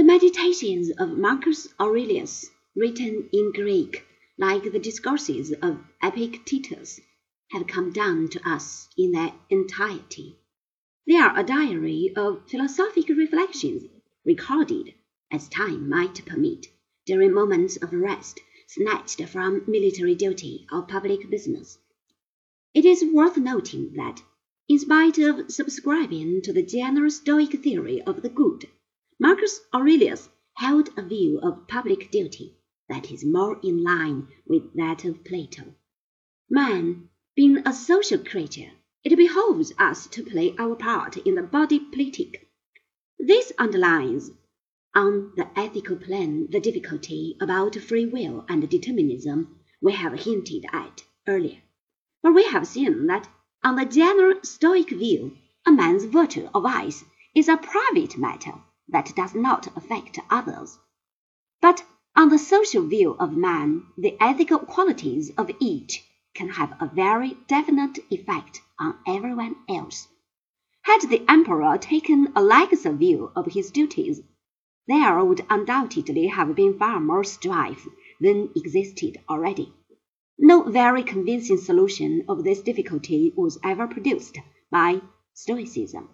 The Meditations of Marcus Aurelius, written in Greek, like the discourses of Epictetus, have come down to us in their entirety. They are a diary of philosophic reflections, recorded, as time might permit, during moments of rest snatched from military duty or public business. It is worth noting that, in spite of subscribing to the general Stoic theory of the good, Marcus Aurelius held a view of public duty that is more in line with that of Plato. Man, being a social creature, it behoves us to play our part in the body politic. This underlines on the ethical plane the difficulty about free will and determinism we have hinted at earlier. For we have seen that on the general Stoic view, a man's virtue or vice is a private matter that does not affect others. But on the social view of man, the ethical qualities of each can have a very definite effect on everyone else. Had the emperor taken a laxer view of his duties, there would undoubtedly have been far more strife than existed already. No very convincing solution of this difficulty was ever produced by Stoicism.